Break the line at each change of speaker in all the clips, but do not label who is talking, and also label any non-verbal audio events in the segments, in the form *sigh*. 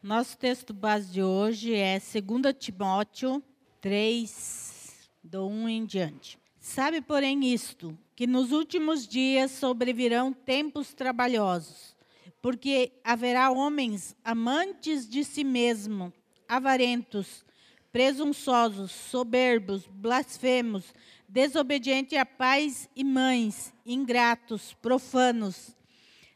Nosso texto base de hoje é 2 Timóteo 3, do 1 em diante. Sabe, porém, isto, que nos últimos dias sobrevirão tempos trabalhosos, porque haverá homens amantes de si mesmo, avarentos, presunçosos, soberbos, blasfemos, desobedientes a pais e mães, ingratos, profanos,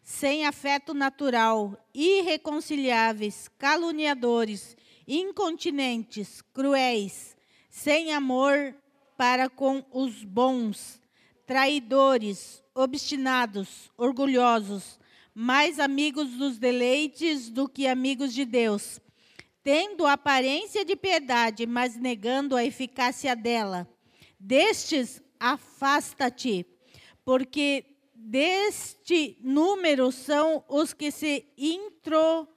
sem afeto natural, irreconciliáveis, caluniadores, incontinentes, cruéis, sem amor para com os bons, traidores, obstinados, orgulhosos, mais amigos dos deleites do que amigos de Deus, tendo aparência de piedade, mas negando a eficácia dela. Destes, afasta-te, porque deste número são os que se introduzem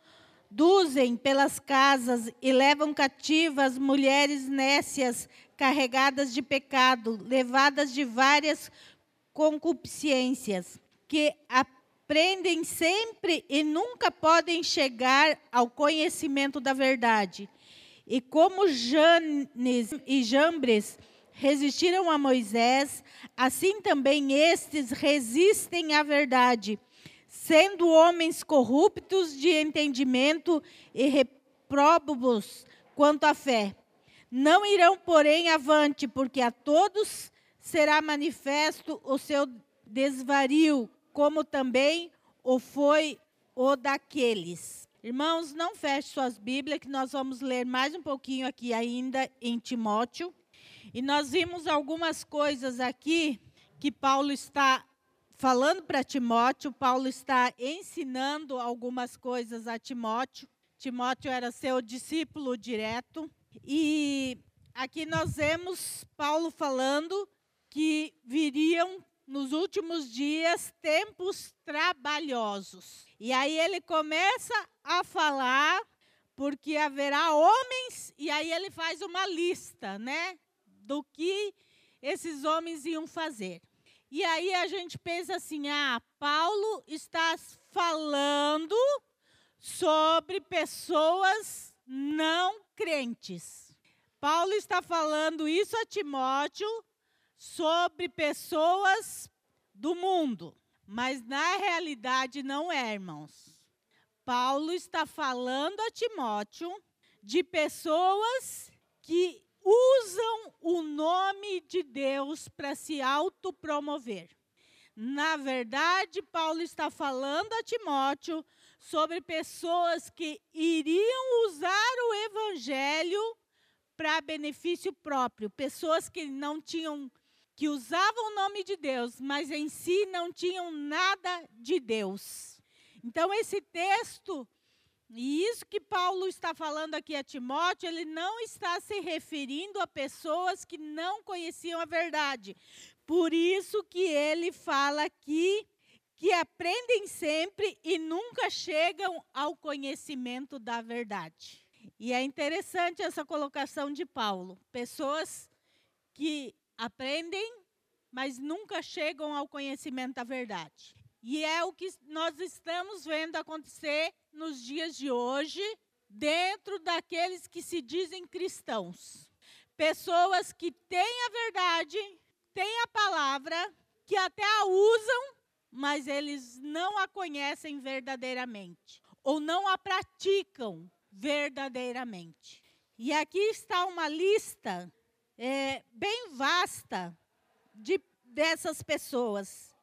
pelas casas e levam cativas mulheres nécias, carregadas de pecado, levadas de várias concupiscências, que aprendem sempre e nunca podem chegar ao conhecimento da verdade. E como Janes e Jambres resistiram a Moisés, assim também estes resistem à verdade, sendo homens corruptos de entendimento e repróbos quanto à fé. Não irão, porém, avante, porque a todos será manifesto o seu desvario, como também o foi o daqueles. Irmãos, não feche suas Bíblias, que nós vamos ler mais um pouquinho aqui ainda em Timóteo. E nós vimos algumas coisas aqui que Paulo está falando para Timóteo, Paulo está ensinando algumas coisas a Timóteo. Timóteo era seu discípulo direto. E aqui nós vemos Paulo falando que viriam nos últimos dias tempos trabalhosos. E aí ele começa a falar porque haverá homens e aí ele faz uma lista, né? Do que esses homens iam fazer. E aí a gente pensa assim: ah, Paulo está falando sobre pessoas não crentes. Paulo está falando isso a Timóteo sobre pessoas do mundo, mas na realidade não é, irmãos. Paulo está falando a Timóteo de pessoas que usam o nome de Deus para se autopromover. Na verdade, Paulo está falando a Timóteo sobre pessoas que iriam usar o evangelho para benefício próprio, pessoas que não tinham que usavam o nome de Deus, mas em si não tinham nada de Deus. Então esse texto e isso que Paulo está falando aqui a Timóteo, ele não está se referindo a pessoas que não conheciam a verdade. Por isso que ele fala aqui que aprendem sempre e nunca chegam ao conhecimento da verdade. E é interessante essa colocação de Paulo. Pessoas que aprendem, mas nunca chegam ao conhecimento da verdade. E é o que nós estamos vendo acontecer nos dias de hoje, dentro daqueles que se dizem cristãos. Pessoas que têm a verdade, têm a palavra, que até a usam, mas eles não a conhecem verdadeiramente, ou não a praticam verdadeiramente. E aqui está uma lista é, bem vasta de, dessas pessoas.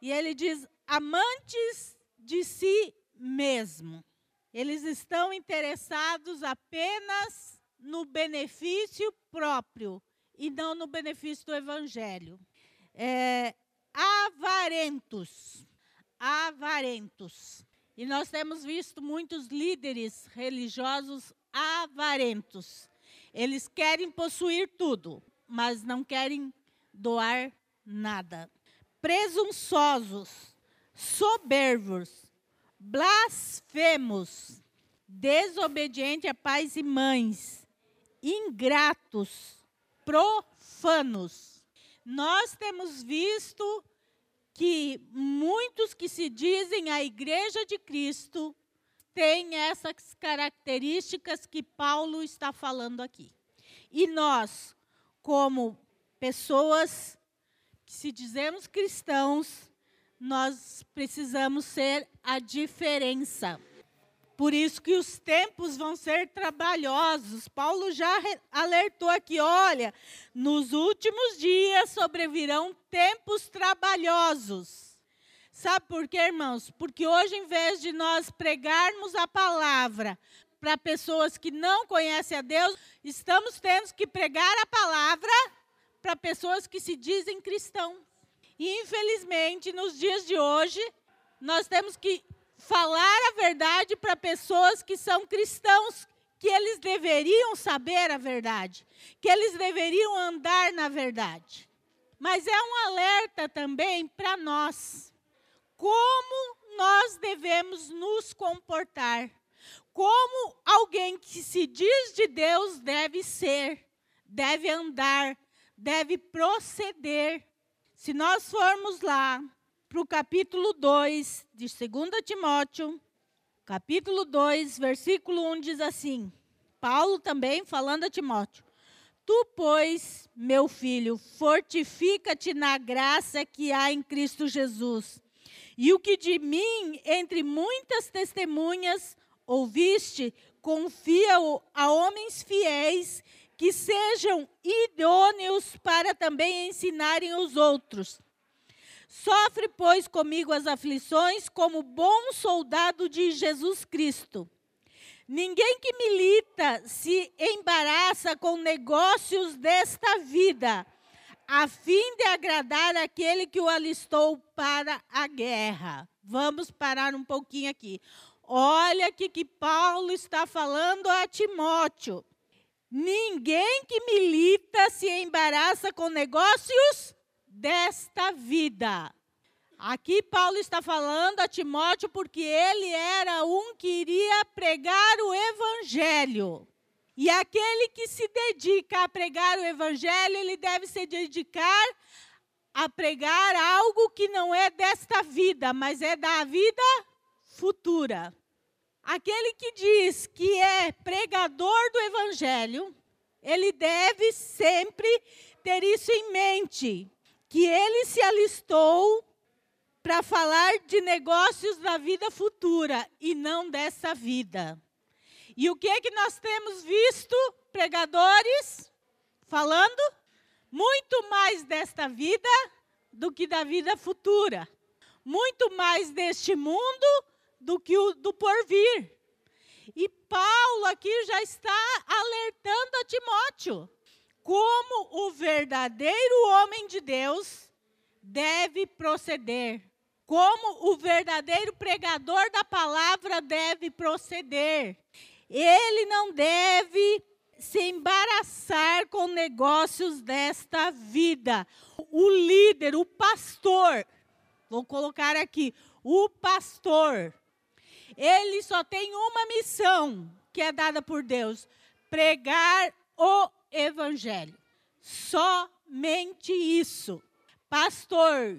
E ele diz: amantes de si mesmo. Eles estão interessados apenas no benefício próprio e não no benefício do evangelho. É, avarentos. Avarentos. E nós temos visto muitos líderes religiosos avarentos. Eles querem possuir tudo, mas não querem doar nada. Presunçosos, soberbos, blasfemos, desobedientes a pais e mães, ingratos, profanos. Nós temos visto que muitos que se dizem a igreja de Cristo têm essas características que Paulo está falando aqui. E nós, como pessoas que se dizemos cristãos, nós precisamos ser a diferença. Por isso que os tempos vão ser trabalhosos. Paulo já alertou aqui, olha, nos últimos dias sobrevirão tempos trabalhosos. Sabe por quê, irmãos? Porque hoje, em vez de nós pregarmos a palavra para pessoas que não conhecem a Deus, estamos tendo que pregar a palavra para pessoas que se dizem cristãos. E, infelizmente, nos dias de hoje, nós temos que falar a verdade para pessoas que são cristãos, que eles deveriam saber a verdade, que eles deveriam andar na verdade. Mas é um alerta também para nós. Como nós devemos nos comportar? Como alguém que se diz de Deus deve ser, deve andar, deve proceder. Se nós formos lá para o capítulo 2 de 2 Timóteo, capítulo 2, versículo 1 diz assim: Paulo também falando a Timóteo: Tu, pois, meu filho, fortifica-te na graça que há em Cristo Jesus. E o que de mim, entre muitas testemunhas, ouviste, confia a homens fiéis que sejam idôneos para também ensinarem os outros. Sofre, pois, comigo as aflições como bom soldado de Jesus Cristo. Ninguém que milita se embaraça com negócios desta vida, a fim de agradar aquele que o alistou para a guerra. Vamos parar um pouquinho aqui. Olha o que Paulo está falando a Timóteo. Ninguém que milita se embaraça com negócios desta vida. Aqui Paulo está falando a Timóteo porque ele era um que iria pregar o evangelho. E aquele que se dedica a pregar o evangelho, ele deve se dedicar a pregar algo que não é desta vida, mas é da vida futura. Aquele que diz que é pregador do evangelho, ele deve sempre ter isso em mente que ele se alistou para falar de negócios da vida futura e não dessa vida. E o que é que nós temos visto, pregadores, falando? Muito mais desta vida do que da vida futura. Muito mais deste mundo do que o do porvir. E Paulo aqui já está alertando a Timóteo como o verdadeiro homem de Deus deve proceder, como o verdadeiro pregador da palavra deve proceder. Ele não deve se embaraçar com negócios desta vida. O líder, o pastor, vou colocar aqui, o pastor, ele só tem uma missão que é dada por Deus: pregar o evangelho. Somente isso. Pastor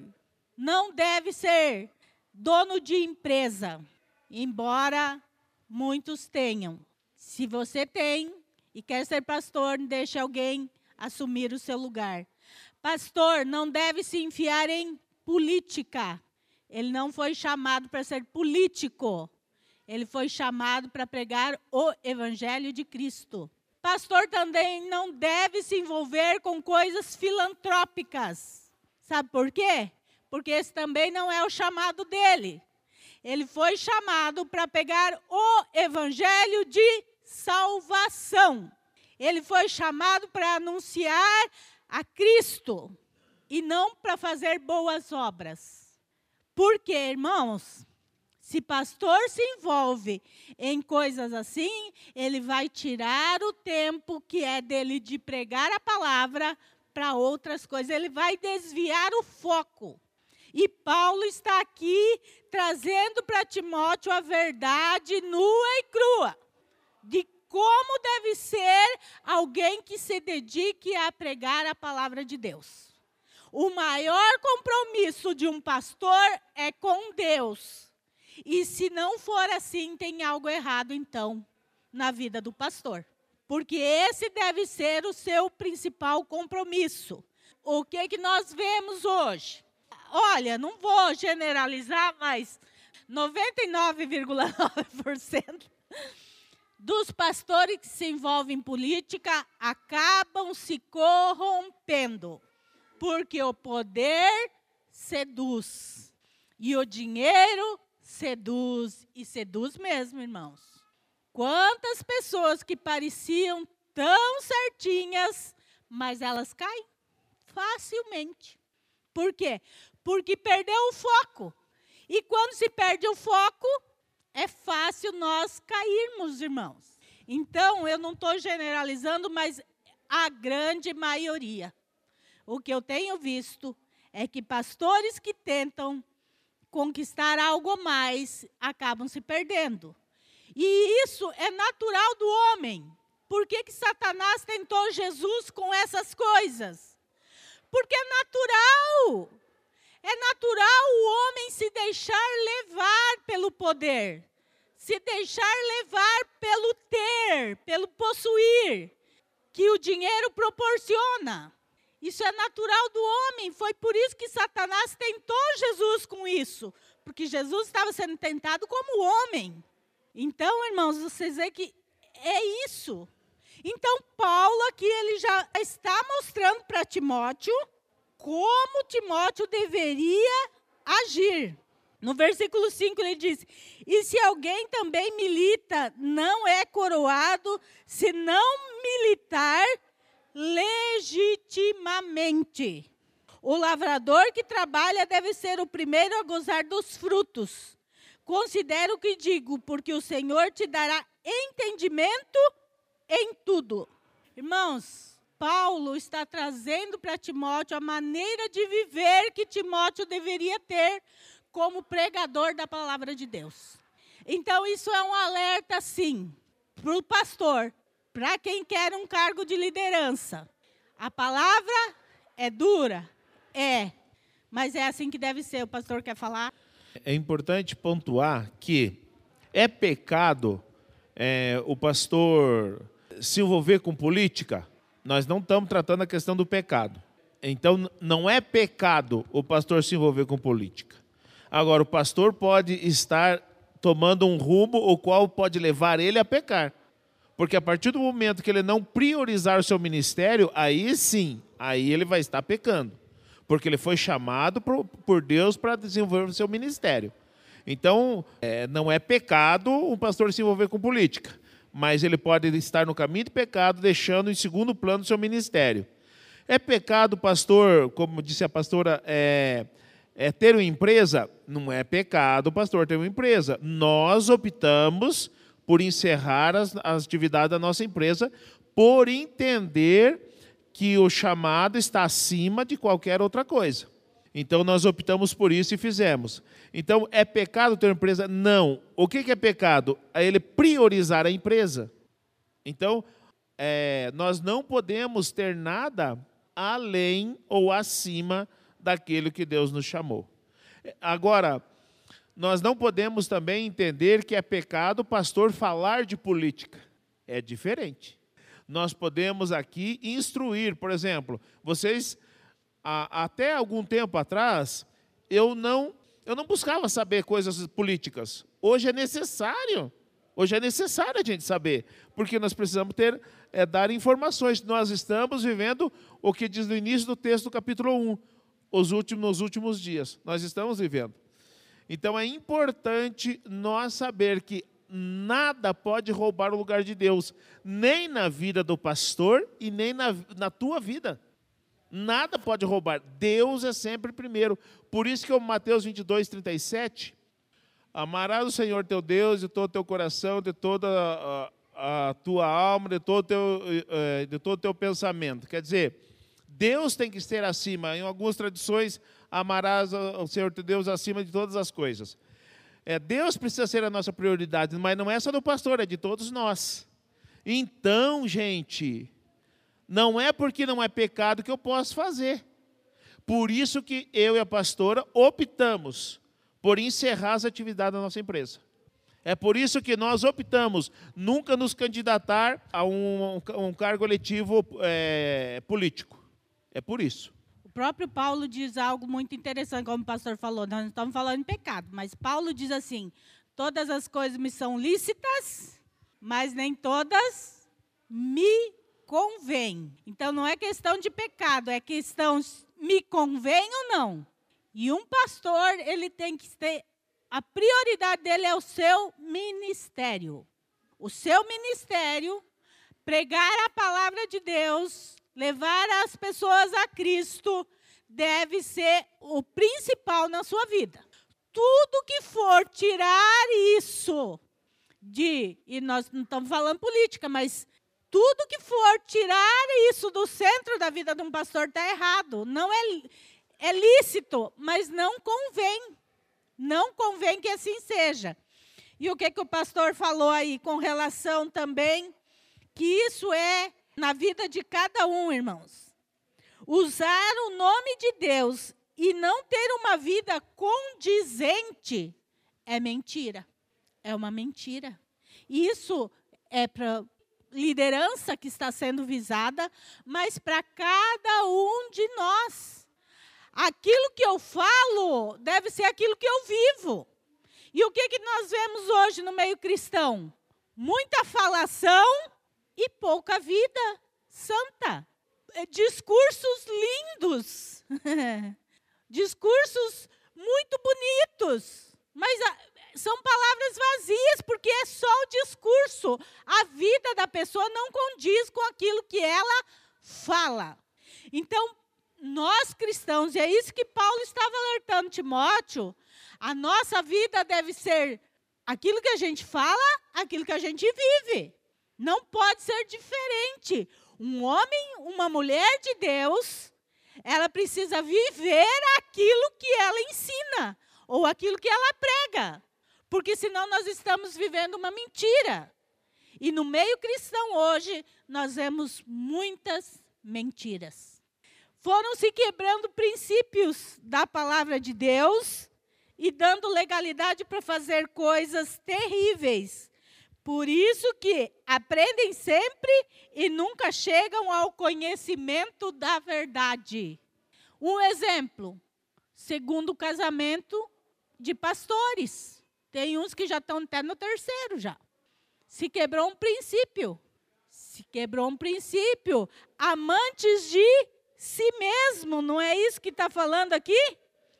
não deve ser dono de empresa, embora muitos tenham. Se você tem e quer ser pastor, deixe alguém assumir o seu lugar. Pastor não deve se enfiar em política. Ele não foi chamado para ser político. Ele foi chamado para pregar o evangelho de Cristo. Pastor também não deve se envolver com coisas filantrópicas. Sabe por quê? Porque esse também não é o chamado dele. Ele foi chamado para pegar o evangelho de salvação. Ele foi chamado para anunciar a Cristo e não para fazer boas obras. Por quê, irmãos? Se pastor se envolve em coisas assim, ele vai tirar o tempo que é dele de pregar a palavra para outras coisas, ele vai desviar o foco. E Paulo está aqui trazendo para Timóteo a verdade nua e crua de como deve ser alguém que se dedique a pregar a palavra de Deus. O maior compromisso de um pastor é com Deus E se não for assim, tem algo errado então na vida do pastor. Porque esse deve ser o seu principal compromisso. O que que nós vemos hoje? Olha, não vou generalizar, mas 99,9% dos pastores que se envolvem em política acabam se corrompendo, porque o poder seduz e o dinheiro seduz e seduz mesmo, irmãos. Quantas pessoas que pareciam tão certinhas, mas elas caem facilmente. Por quê? Porque perdeu o foco. E quando se perde o foco, é fácil nós cairmos, irmãos. Então, eu não estou generalizando, mas a grande maioria. O que eu tenho visto é que pastores que tentam conquistar algo mais acabam se perdendo. E isso é natural do homem. Por que, que Satanás tentou Jesus com essas coisas? Porque é natural. É natural o homem se deixar levar pelo poder, se deixar levar pelo ter, pelo possuir, que o dinheiro proporciona. Isso é natural do homem. Foi por isso que Satanás tentou Jesus com isso, porque Jesus estava sendo tentado como homem. Então, irmãos, vocês veem que é isso. Então, Paulo aqui ele já está mostrando para Timóteo como Timóteo deveria agir. No versículo 5 ele diz: E se alguém também milita, não é coroado, se não militar legitimamente. O lavrador que trabalha deve ser o primeiro a gozar dos frutos. Considero o que digo, porque o Senhor te dará entendimento em tudo. Irmãos, Paulo está trazendo para Timóteo a maneira de viver que Timóteo deveria ter como pregador da palavra de Deus. Então, isso é um alerta, sim, para o pastor, para quem quer um cargo de liderança. A palavra é dura? É. Mas é assim que deve ser. O pastor quer falar?
É importante pontuar que é pecado é, o pastor se envolver com política? nós não estamos tratando a questão do pecado. Então, não é pecado o pastor se envolver com política. Agora, o pastor pode estar tomando um rumo o qual pode levar ele a pecar. Porque a partir do momento que ele não priorizar o seu ministério, aí sim, aí ele vai estar pecando. Porque ele foi chamado por Deus para desenvolver o seu ministério. Então, é, não é pecado um pastor se envolver com política mas ele pode estar no caminho de pecado, deixando em segundo plano o seu ministério. É pecado, pastor, como disse a pastora, é, é ter uma empresa? Não é pecado, pastor, ter uma empresa. Nós optamos por encerrar as, as atividades da nossa empresa, por entender que o chamado está acima de qualquer outra coisa. Então nós optamos por isso e fizemos. Então é pecado ter uma empresa? Não. O que é pecado? É ele priorizar a empresa. Então é, nós não podemos ter nada além ou acima daquilo que Deus nos chamou. Agora, nós não podemos também entender que é pecado o pastor falar de política. É diferente. Nós podemos aqui instruir, por exemplo, vocês até algum tempo atrás, eu não, eu não buscava saber coisas políticas. Hoje é necessário. Hoje é necessário a gente saber, porque nós precisamos ter, é, dar informações. Nós estamos vivendo o que diz no início do texto do capítulo 1, os últimos, nos últimos dias. Nós estamos vivendo. Então é importante nós saber que nada pode roubar o lugar de Deus, nem na vida do pastor e nem na, na tua vida. Nada pode roubar. Deus é sempre primeiro. Por isso que o Mateus 22, 37, amarás o Senhor teu Deus de todo o teu coração, de toda a, a tua alma, de todo, teu, eh, de todo o teu pensamento. Quer dizer, Deus tem que ser acima. Em algumas tradições, amarás o Senhor teu Deus acima de todas as coisas. É, Deus precisa ser a nossa prioridade, mas não é só do pastor, é de todos nós. Então, gente, não é porque não é pecado que eu posso fazer. Por isso que eu e a pastora optamos por encerrar as atividades da nossa empresa. É por isso que nós optamos nunca nos candidatar a um, um cargo eletivo é, político. É por isso.
Próprio Paulo diz algo muito interessante, como o pastor falou. Nós não estamos falando em pecado, mas Paulo diz assim: todas as coisas me são lícitas, mas nem todas me convêm. Então não é questão de pecado, é questão me convém ou não. E um pastor, ele tem que ter a prioridade dele é o seu ministério. O seu ministério, pregar a palavra de Deus, levar as pessoas a Cristo, deve ser o principal na sua vida. Tudo que for tirar isso de, e nós não estamos falando política, mas tudo que for tirar isso do centro da vida de um pastor está errado. Não é, é lícito, mas não convém. Não convém que assim seja. E o que, que o pastor falou aí com relação também, que isso é na vida de cada um, irmãos. Usar o nome de Deus e não ter uma vida condizente é mentira. É uma mentira. Isso é para liderança que está sendo visada, mas para cada um de nós aquilo que eu falo deve ser aquilo que eu vivo. E o que, que nós vemos hoje no meio cristão? Muita falação e pouca vida santa. É, discursos lindos, *laughs* discursos muito bonitos, mas ah, são palavras vazias, porque é só o discurso. A vida da pessoa não condiz com aquilo que ela fala. Então, nós cristãos, e é isso que Paulo estava alertando Timóteo, a nossa vida deve ser aquilo que a gente fala, aquilo que a gente vive. Não pode ser diferente. Um homem, uma mulher de Deus, ela precisa viver aquilo que ela ensina ou aquilo que ela prega. Porque senão nós estamos vivendo uma mentira. E no meio cristão hoje, nós vemos muitas mentiras foram se quebrando princípios da palavra de Deus e dando legalidade para fazer coisas terríveis. Por isso que aprendem sempre e nunca chegam ao conhecimento da verdade. Um exemplo, segundo casamento de pastores. Tem uns que já estão até no terceiro já. Se quebrou um princípio. Se quebrou um princípio. Amantes de si mesmo, não é isso que está falando aqui?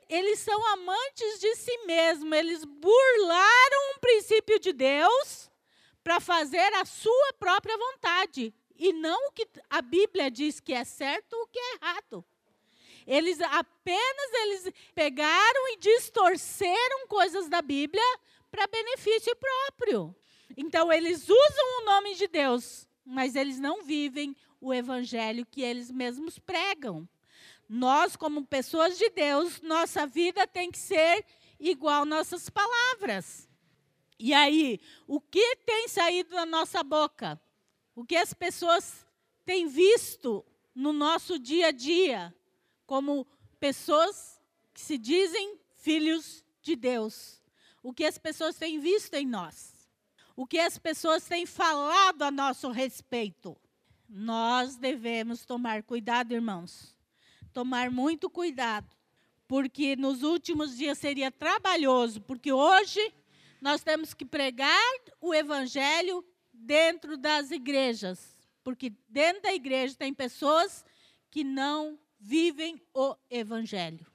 Eles são amantes de si mesmo, eles burlaram um princípio de Deus para fazer a sua própria vontade e não o que a Bíblia diz que é certo ou que é errado. Eles apenas eles pegaram e distorceram coisas da Bíblia para benefício próprio. Então eles usam o nome de Deus, mas eles não vivem o evangelho que eles mesmos pregam. Nós, como pessoas de Deus, nossa vida tem que ser igual nossas palavras. E aí, o que tem saído da nossa boca? O que as pessoas têm visto no nosso dia a dia como pessoas que se dizem filhos de Deus? O que as pessoas têm visto em nós? O que as pessoas têm falado a nosso respeito? Nós devemos tomar cuidado, irmãos. Tomar muito cuidado, porque nos últimos dias seria trabalhoso, porque hoje nós temos que pregar o evangelho dentro das igrejas, porque dentro da igreja tem pessoas que não vivem o evangelho.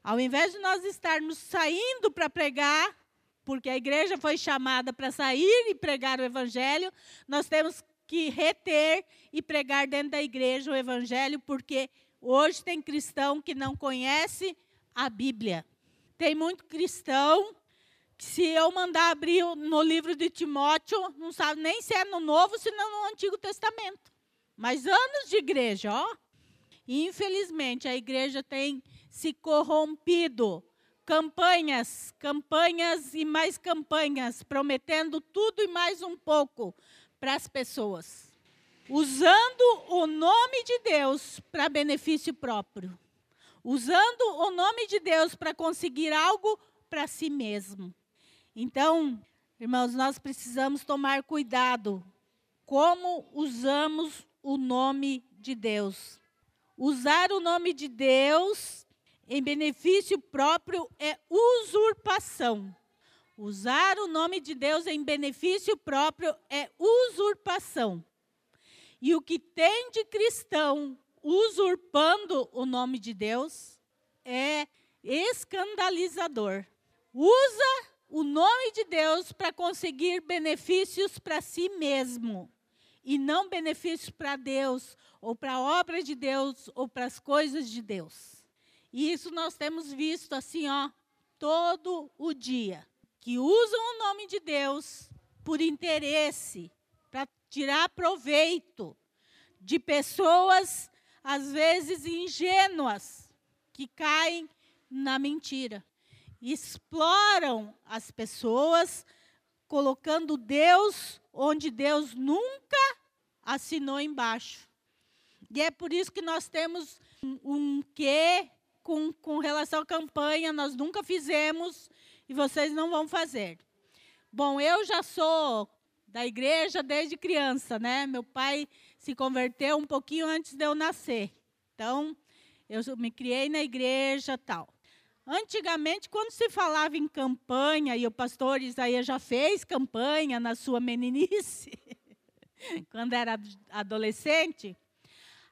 Ao invés de nós estarmos saindo para pregar, porque a igreja foi chamada para sair e pregar o evangelho, nós temos que reter e pregar dentro da igreja o evangelho, porque hoje tem cristão que não conhece a Bíblia. Tem muito cristão se eu mandar abrir no livro de Timóteo, não sabe nem se é no Novo, se não no Antigo Testamento. Mas anos de igreja, ó. Infelizmente, a igreja tem se corrompido. Campanhas, campanhas e mais campanhas, prometendo tudo e mais um pouco para as pessoas, usando o nome de Deus para benefício próprio, usando o nome de Deus para conseguir algo para si mesmo. Então, irmãos, nós precisamos tomar cuidado como usamos o nome de Deus. Usar o nome de Deus em benefício próprio é usurpação. Usar o nome de Deus em benefício próprio é usurpação. E o que tem de cristão usurpando o nome de Deus é escandalizador. Usa o nome de Deus para conseguir benefícios para si mesmo e não benefícios para Deus ou para a obra de Deus ou para as coisas de Deus. E isso nós temos visto assim, ó, todo o dia, que usam o nome de Deus por interesse, para tirar proveito de pessoas às vezes ingênuas que caem na mentira. Exploram as pessoas colocando Deus onde Deus nunca assinou embaixo. E é por isso que nós temos um, quê com, com relação à campanha, nós nunca fizemos e vocês não vão fazer. Bom, eu já sou da igreja desde criança, né? Meu pai se converteu um pouquinho antes de eu nascer. Então, eu me criei na igreja tal. Antigamente, quando se falava em campanha, e o pastor Isaías já fez campanha na sua meninice, *laughs* quando era adolescente,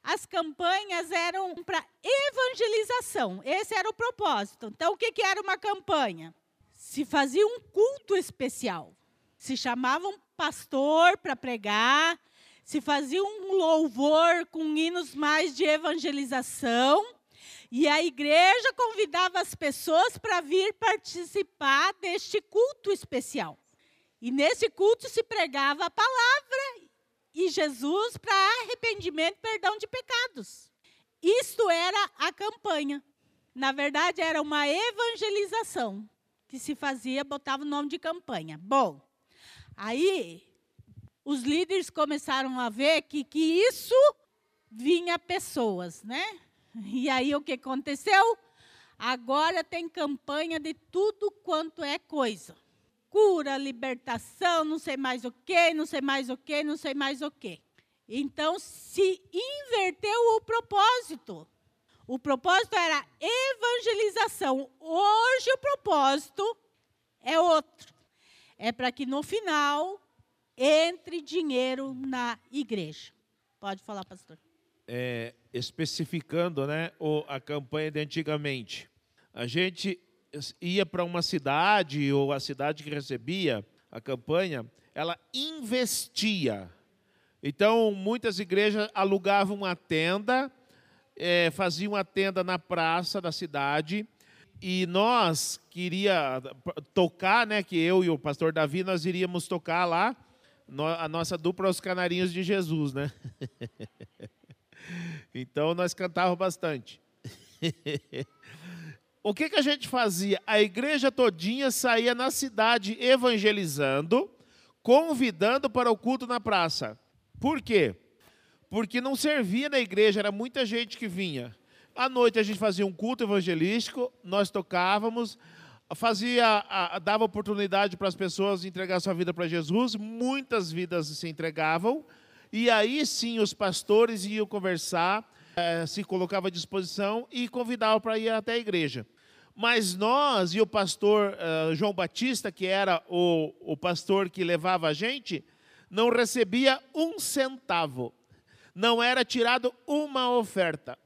as campanhas eram para evangelização. Esse era o propósito. Então, o que, era uma campanha? Se fazia um culto especial. Se chamava um pastor para pregar, se fazia um louvor com hinos mais de evangelização, e a igreja convidava as pessoas para vir participar deste culto especial. E nesse culto se pregava a palavra e Jesus para arrependimento e perdão de pecados. Isto era a campanha. Na verdade, era uma evangelização que se fazia, botava o nome de campanha. Bom, aí os líderes começaram a ver que, que isso vinha pessoas, né? *laughs* E aí o que aconteceu? Agora tem campanha de tudo quanto é coisa. Cura, libertação, não sei mais o que, não sei mais o que, não sei mais o que. Então se inverteu o propósito. O propósito era evangelização. Hoje o propósito é outro. É para que no final entre dinheiro na igreja. Pode falar, pastor.
É, especificando né, o, a campanha de antigamente. A gente ia para uma cidade, ou a cidade que recebia a campanha, ela investia. Então, muitas igrejas alugavam uma tenda, é, faziam uma tenda na praça da cidade, e nós queria tocar, né, que eu e o pastor Davi, nós iríamos tocar lá, a nossa dupla Os Canarinhos de Jesus, né? *laughs* Então nós cantávamos bastante. *laughs* O que, que a gente fazia? A igreja todinha saía na cidade evangelizando, convidando para o culto na praça. Por quê? Porque não servia na igreja, era muita gente que vinha. À noite a gente fazia um culto evangelístico, nós tocávamos, fazia, dava oportunidade para as pessoas entregar sua vida para Jesus, muitas vidas se entregavam, e aí sim os pastores iam conversar, eh, se colocava à disposição e convidavam para ir até a igreja. Mas nós e o pastor uh, João Batista, que era o, o pastor que levava a gente, não recebia um centavo. Não era tirado uma oferta.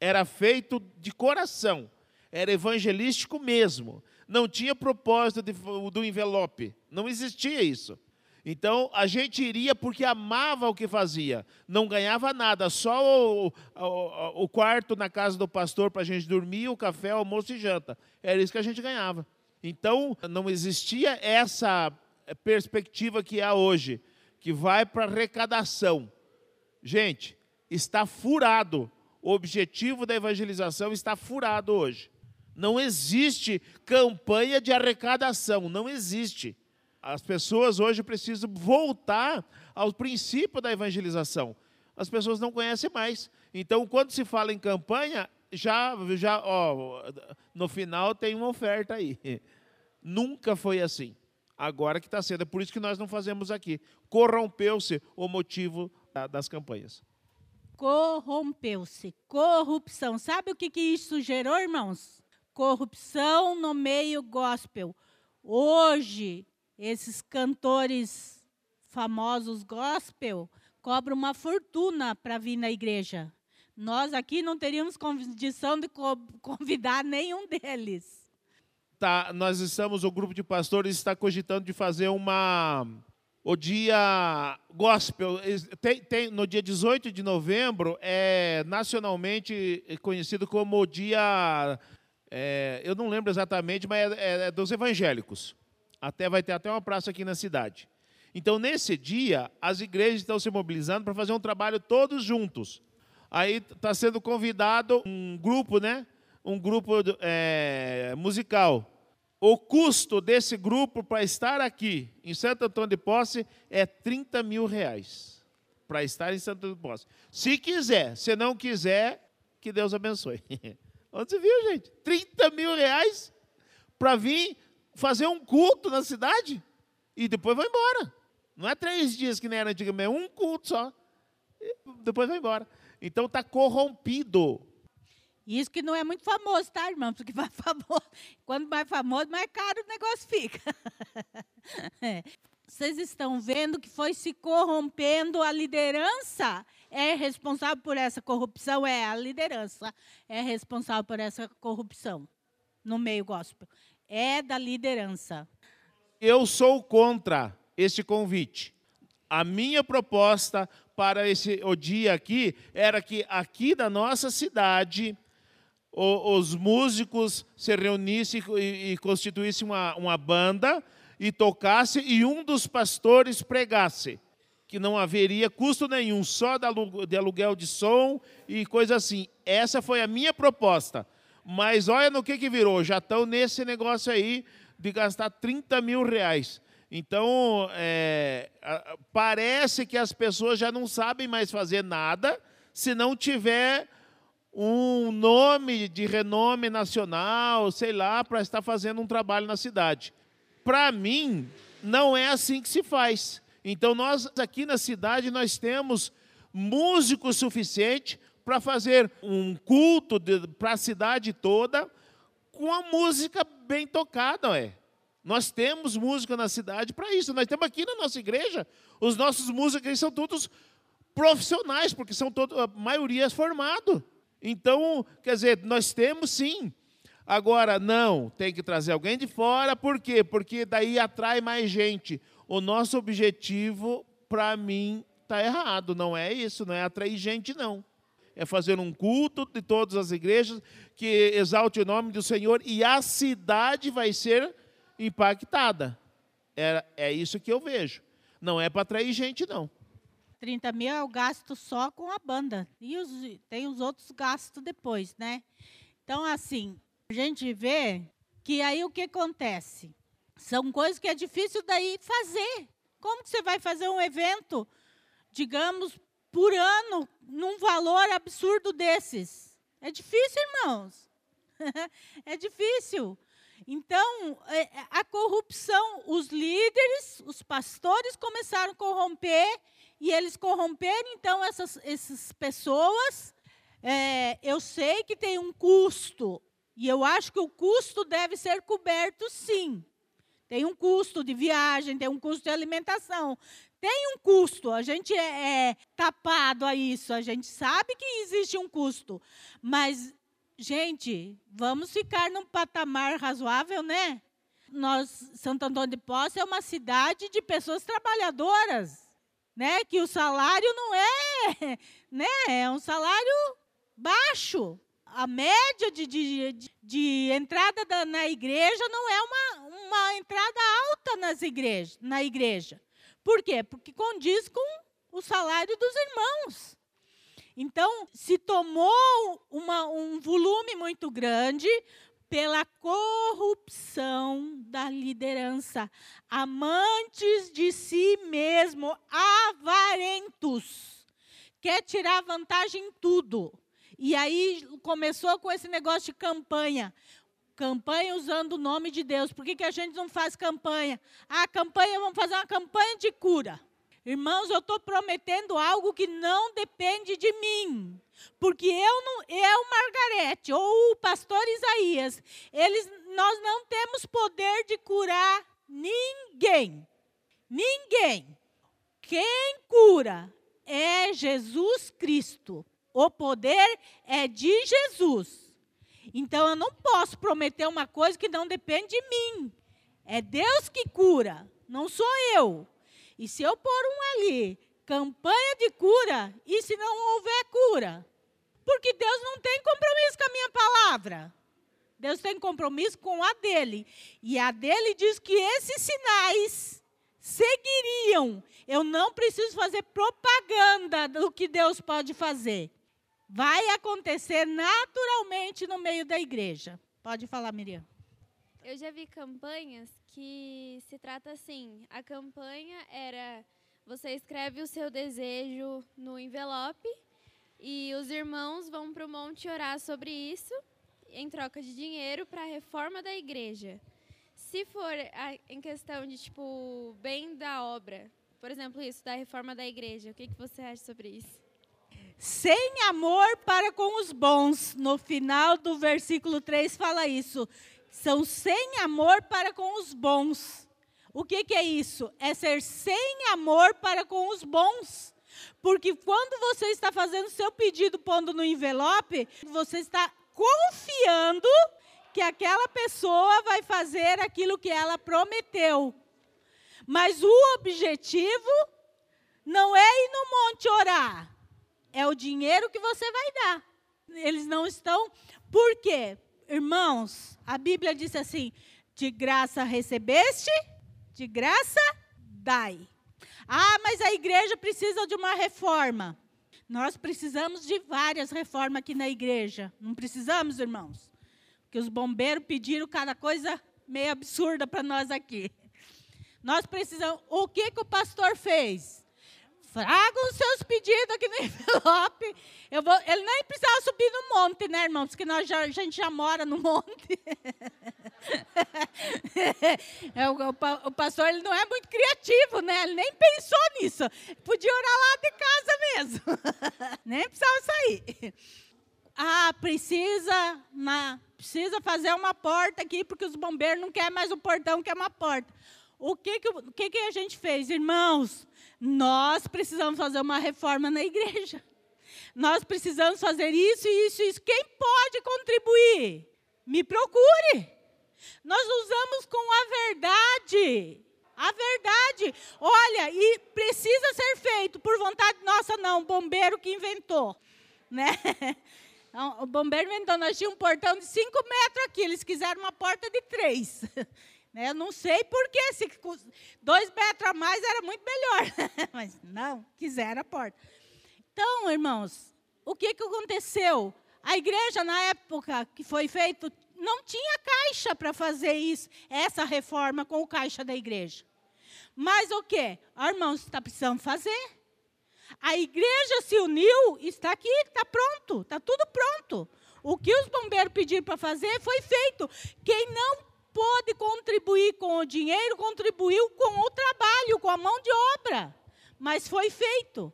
Era feito de coração. Era evangelístico mesmo não tinha propósito de, do envelope. Não existia isso. Então a gente iria porque amava o que fazia. Não ganhava nada, só o, o, o quarto na casa do pastor para a gente dormir, o café, o almoço e janta. Era isso que a gente ganhava. Então não existia essa perspectiva que há hoje, que vai para arrecadação. Gente, está furado. O objetivo da evangelização está furado hoje. Não existe campanha de arrecadação, não existe. As pessoas hoje precisam voltar ao princípio da evangelização. As pessoas não conhecem mais. Então, quando se fala em campanha, já, já ó, no final tem uma oferta aí. Nunca foi assim. Agora que está sendo. É por isso que nós não fazemos aqui. Corrompeu-se o motivo das campanhas.
Corrompeu-se. Corrupção. Sabe o que, que isso gerou, irmãos? Corrupção no meio gospel. Hoje, esses cantores famosos gospel cobram uma fortuna para vir na igreja. Nós aqui não teríamos condição de *laughs* convidar nenhum deles.
Tá, nós estamos, o grupo de pastores está cogitando de fazer uma o dia gospel. Tem, tem, no dia 18 de novembro é nacionalmente conhecido como o dia é, eu não lembro exatamente, mas é, é, é dos evangélicos. Até vai ter até uma praça aqui na cidade. Então, nesse dia, as igrejas estão se mobilizando para fazer um trabalho todos juntos. Aí está sendo convidado um grupo, né? Um grupo é, musical. O custo desse grupo para estar aqui em Santo Antônio de Posse é 30 mil reais. Para estar em Santo Antônio de Posse. Se quiser, se não quiser, que Deus abençoe. *laughs* Onde você viu, gente? 30 mil reais para vir fazer um culto na cidade e depois vai embora. Não é três dias que nem era antigamente, é um culto só. Depois vai embora. Então está corrompido.
Isso que não é muito famoso, tá, irmão? Porque vai *laughs* famoso, quando mais famoso, mais caro o negócio fica. *laughs* Vocês estão vendo que foi se corrompendo a liderança é responsável por essa corrupção? É a liderança. É responsável por essa corrupção no meio gospel. É da liderança.
Eu sou contra este convite. A minha proposta para esse o dia aqui era que aqui da nossa cidade o, os músicos se reunissem e, e constituíssem uma, uma banda e tocasse e um dos pastores pregasse, que não haveria custo nenhum, só de aluguel de som e coisa assim. Essa foi a minha proposta. Mas olha no que, que virou, já estão nesse negócio aí de gastar 30 mil reais. Então, é, parece que as pessoas já não sabem mais fazer nada se não tiver um nome de renome nacional, sei lá, para estar fazendo um trabalho na cidade. Para mim, não é assim que se faz. Então, nós aqui na cidade, nós temos músicos suficientes para fazer um culto para a cidade toda com a música bem tocada, é. Nós temos música na cidade para isso. Nós temos aqui na nossa igreja, os nossos músicos são todos profissionais, porque são todos, a maioria é formado. Então, quer dizer, nós temos sim Agora, não, tem que trazer alguém de fora, por quê? Porque daí atrai mais gente. O nosso objetivo, para mim, está errado. Não é isso, não é atrair gente, não. É fazer um culto de todas as igrejas que exalte o nome do Senhor e a cidade vai ser impactada. É, é isso que eu vejo. Não é para atrair gente, não.
30 mil é o gasto só com a banda. E os, tem os outros gastos depois, né? Então, assim, a gente vê que aí o que acontece? São coisas que é difícil daí fazer. Como que você vai fazer um evento, digamos, por ano, num valor absurdo desses? É difícil, irmãos. *laughs* é difícil. Então, é, a corrupção, os líderes, os pastores começaram a corromper, e eles corromperam, então, essas, essas pessoas. É, eu sei que tem um custo e eu acho que o custo deve ser coberto, sim. Tem um custo de viagem, tem um custo de alimentação. Tem um custo, a gente é, é tapado a isso, a gente sabe que existe um custo. Mas, gente, vamos ficar num patamar razoável, né? Nós, Santo Antônio de Posse é uma cidade de pessoas trabalhadoras, né? Que o salário não é, né? É um salário baixo a média de, de, de entrada da, na igreja não é uma, uma entrada alta nas igreja, na igreja. Por quê? Porque condiz com o salário dos irmãos. Então, se tomou uma, um volume muito grande pela corrupção da liderança, amantes de si mesmo, avarentos, quer tirar vantagem em tudo. E aí começou com esse negócio de campanha. Campanha usando o nome de Deus. Por que, que a gente não faz campanha? Ah, campanha, vamos fazer uma campanha de cura. Irmãos, eu estou prometendo algo que não depende de mim. Porque eu, não, eu, Margarete, ou o pastor Isaías, eles, nós não temos poder de curar ninguém. Ninguém. Quem cura é Jesus Cristo. O poder é de Jesus. Então eu não posso prometer uma coisa que não depende de mim. É Deus que cura, não sou eu. E se eu pôr um ali, campanha de cura, e se não houver cura? Porque Deus não tem compromisso com a minha palavra. Deus tem compromisso com a dele. E a dele diz que esses sinais seguiriam. Eu não preciso fazer propaganda do que Deus pode fazer. Vai acontecer naturalmente no meio da igreja. Pode falar, Miriam.
Eu já vi campanhas que se trata assim: a campanha era você escreve o seu desejo no envelope e os irmãos vão para o monte orar sobre isso em troca de dinheiro para a reforma da igreja. Se for em questão de tipo bem da obra, por exemplo, isso da reforma da igreja, o que, que você acha sobre isso?
Sem amor para com os bons. No final do versículo 3 fala isso. São sem amor para com os bons. O que, que é isso? É ser sem amor para com os bons. Porque quando você está fazendo seu pedido pondo no envelope, você está confiando que aquela pessoa vai fazer aquilo que ela prometeu. Mas o objetivo não é ir no monte orar, é o dinheiro que você vai dar. Eles não estão. Por quê? Irmãos, a Bíblia diz assim: de graça recebeste, de graça dai. Ah, mas a igreja precisa de uma reforma. Nós precisamos de várias reformas aqui na igreja. Não precisamos, irmãos? Porque os bombeiros pediram cada coisa meio absurda para nós aqui. Nós precisamos. O que, que o pastor fez? Traga os seus pedidos aqui no *laughs* envelope. Eu vou, ele nem precisava subir no monte, né, irmãos? Porque nós já, a gente já mora no monte. *laughs* é, o, o, o, pastor ele não é muito criativo, né? Ele nem pensou nisso. Podia orar lá de casa mesmo. *laughs* nem precisava sair. Ah, precisa, na, precisa fazer uma porta aqui, porque os bombeiros não querem mais o portão, quer uma porta. O que, que, o que, que a gente fez, irmãos? Nós precisamos fazer uma reforma na igreja. Nós precisamos fazer isso, isso, isso. Quem pode contribuir? Me procure. Nós usamos com a verdade. A verdade. Olha, e precisa ser feito por vontade nossa, não. O bombeiro que inventou. Né? *laughs* O bombeiro inventou. Nós tínhamos um portão de 5 metros aqui. Eles quiseram uma porta de 3. *laughs* Né? Eu não sei porquê, se dois metros a mais era muito melhor. *laughs* Mas não, quiseram a porta. Então, irmãos, o que, que aconteceu? A igreja, na época que foi feito, não tinha caixa para fazer isso, essa reforma com o caixa da igreja. Mas o que? Irmãos, está precisando fazer. A igreja se uniu, está aqui, está pronto, está tudo pronto. O que os bombeiros pediram para fazer foi feito. Quem não pôde contribuir com o dinheiro, contribuiu com o trabalho, com a mão de obra. Mas foi feito.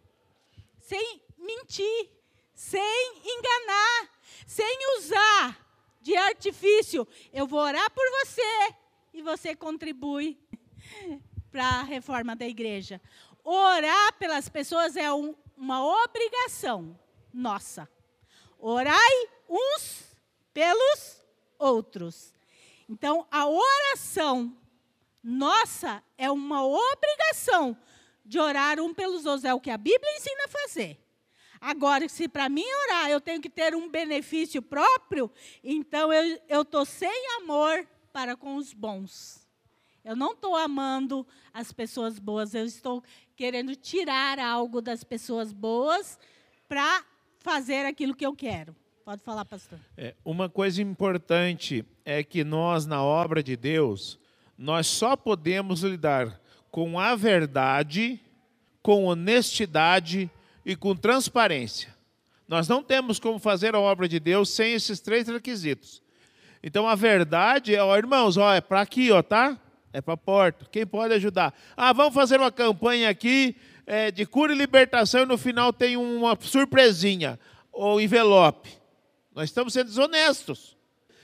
Sem mentir, sem enganar, sem usar de artifício. Eu vou orar por você e você contribui *laughs* para a reforma da igreja. Orar pelas pessoas é um, uma obrigação nossa. Orai uns pelos outros. Então, a oração nossa é uma obrigação de orar um pelos outros. É o que a Bíblia ensina a fazer. Agora, se para mim orar eu tenho que ter um benefício próprio, então eu estou sem amor para com os bons. Eu não estou amando as pessoas boas, eu estou querendo tirar algo das pessoas boas para fazer aquilo que eu quero. Pode falar, pastor.
É, uma coisa importante é que nós, na obra de Deus, nós só podemos lidar com a verdade, com honestidade e com transparência. Nós não temos como fazer a obra de Deus sem esses três requisitos. Então a verdade é, ó, irmãos, ó, é para aqui, ó, tá? É para a porta. Quem pode ajudar? Ah, vamos fazer uma campanha aqui é, de cura e libertação e no final tem uma surpresinha, ou envelope. Nós estamos sendo desonestos.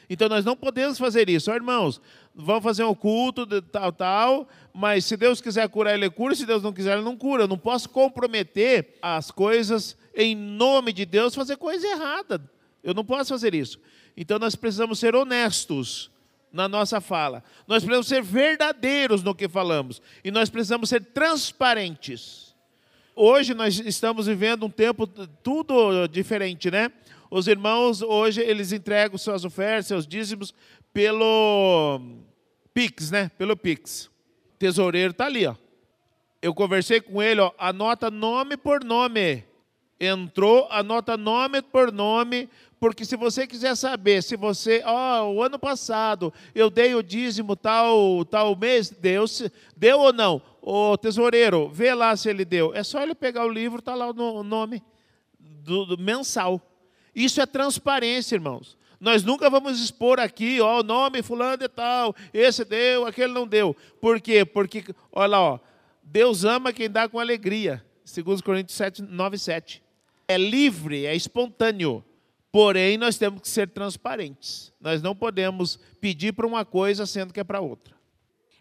Então nós não podemos fazer isso. Ó, irmãos, vamos fazer um culto de tal, tal, mas se Deus quiser curar, Ele cura, se Deus não quiser, Ele não cura. Eu não posso comprometer as coisas em nome de Deus, fazer coisa errada. Eu não posso fazer isso. Então nós precisamos ser honestos na nossa fala. Nós precisamos ser verdadeiros no que falamos. E nós precisamos ser transparentes. Hoje nós estamos vivendo um tempo tudo diferente, né? Os irmãos hoje eles entregam suas ofertas, seus dízimos pelo Pix, né? Pelo Pix. Tesoureiro está ali, ó. Eu conversei com ele, ó, anota nome por nome. Entrou, anota nome por nome, porque se você quiser saber se você, ó, o ano passado eu dei o dízimo tal, tal mês, Deus deu ou não? O tesoureiro, vê lá se ele deu. É só ele pegar o livro, tá lá o nome do, do mensal. Isso é transparência, irmãos. Nós nunca vamos expor aqui, ó, o nome fulano e tal, esse deu, aquele não deu. Por quê? Porque, olha lá, ó, Deus ama quem dá com alegria. Segundo Coríntios 7, 9, 7. É livre, é espontâneo. Porém, nós temos que ser transparentes. Nós não podemos pedir para uma coisa sendo que é para outra.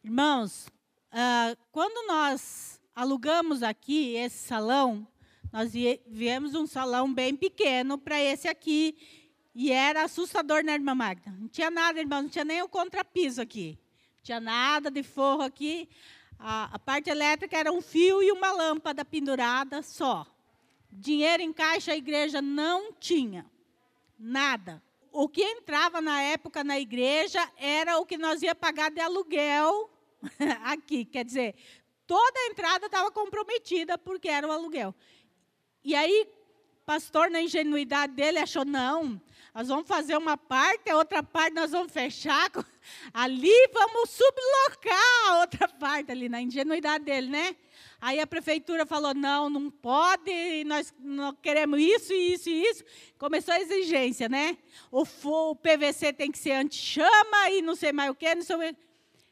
Irmãos, uh, quando nós alugamos aqui esse salão, nós viemos um salão bem pequeno para esse aqui e era assustador, né, irmã Magda? Não tinha nada, irmão, não tinha nem o contrapiso aqui. Não tinha nada de forro aqui. A, a parte elétrica era um fio e uma lâmpada pendurada só. Dinheiro em caixa a igreja não tinha. Nada. O que entrava na época na igreja era o que nós ia pagar de aluguel *laughs* aqui. Quer dizer, toda a entrada estava comprometida porque era o aluguel. E aí, pastor, na ingenuidade dele, achou: não, nós vamos fazer uma parte, a outra parte nós vamos fechar. *laughs* Ali vamos sublocar a outra *laughs* parte ali, na ingenuidade dele, né? Aí a prefeitura falou: não, não pode, nós não queremos isso, isso e isso. Começou a exigência, né? O, o PVC tem que ser anti-chama e não sei mais o quê, não sei o quê.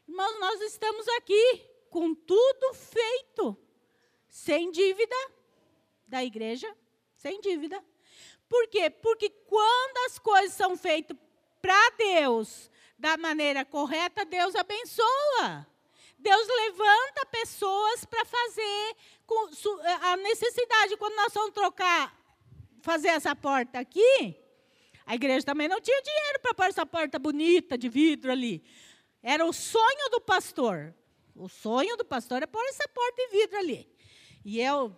Irmãos, nós estamos aqui com tudo feito, sem dívida da igreja, sem dívida. Por quê? Porque quando as coisas são feitas para Deus, da maneira correta, Deus abençoa. Deus levanta pessoas para fazer a necessidade. Quando nós vamos trocar, fazer essa porta aqui, a igreja também não tinha dinheiro para pôr essa porta bonita de vidro ali. Era o sonho do pastor. O sonho do pastor é pôr essa porta de vidro ali. E eu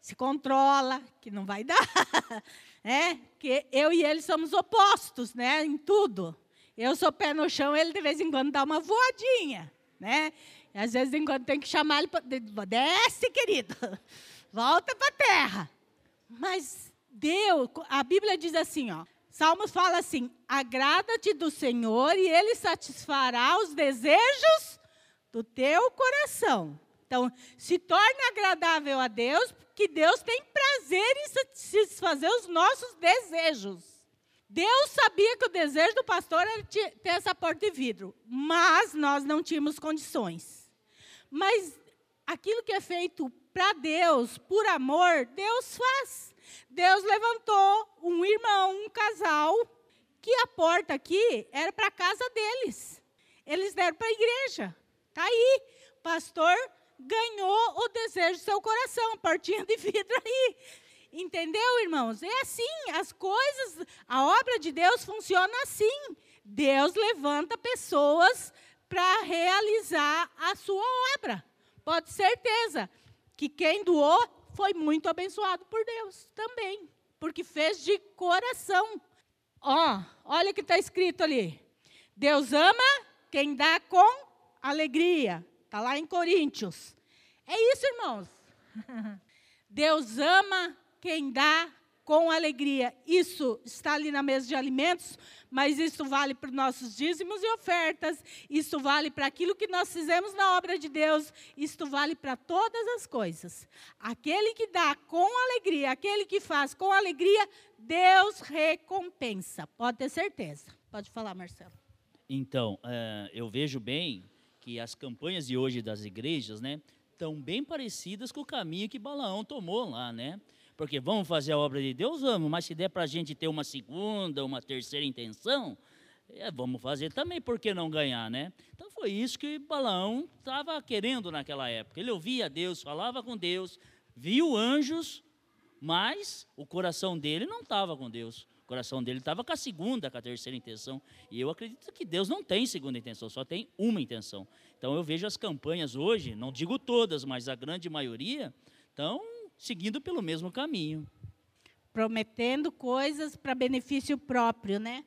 se controla, que não vai dar. *laughs* é, que eu e ele somos opostos, né, em tudo. Eu sou pé no chão, ele de vez em quando dá uma voadinha, né? E às vezes em quando tem que chamar ele para desce, querido. *laughs* Volta para a terra. Mas Deus, a Bíblia diz assim, ó. Salmos fala assim: agrada-te do Senhor e Ele satisfará os desejos do teu coração. Então, se torne agradável a Deus, porque Deus tem prazer em satisfazer os nossos desejos. Deus sabia que o desejo do pastor era ter essa porta de vidro, mas nós não tínhamos condições. Mas aquilo que é feito para Deus, por amor, Deus faz. Deus levantou um irmão, um casal, que a porta aqui era para a casa deles. Eles deram para a igreja. Está aí. Pastor ganhou o desejo do seu coração, portinha de vidro aí. Entendeu, irmãos? É assim, as coisas, a obra de Deus funciona assim. Deus levanta pessoas para realizar a sua obra. Pode certeza que quem doou foi muito abençoado por Deus também, porque fez de coração. Ó, olha o que está escrito ali. Deus ama quem dá com alegria. Está lá em Coríntios. É isso, irmãos. *laughs* Deus ama quem dá com alegria. Isso está ali na mesa de alimentos, mas isso vale para os nossos dízimos e ofertas, isso vale para aquilo que nós fizemos na obra de Deus, isto vale para todas as coisas. Aquele que dá com alegria, aquele que faz com alegria, Deus recompensa. Pode ter certeza. Pode falar, Marcelo.
Então, uh, eu vejo bem que as campanhas de hoje das igrejas, né, estão bem parecidas com o caminho que Balaão tomou lá, né? Porque vamos fazer a obra de Deus, vamos, mas se der para a gente ter uma segunda, uma terceira intenção, é, vamos fazer também, por que não ganhar, né? Então foi isso que Balaão estava querendo naquela época. Ele ouvia Deus, falava com Deus, viu anjos, mas o coração dele não estava com Deus. O coração dele estava com a segunda, com a terceira intenção. E eu acredito que Deus não tem segunda intenção, só tem uma intenção. Então eu vejo as campanhas hoje, não digo todas, mas a grande maioria, estão seguindo pelo mesmo caminho.
Prometendo coisas para benefício próprio, né?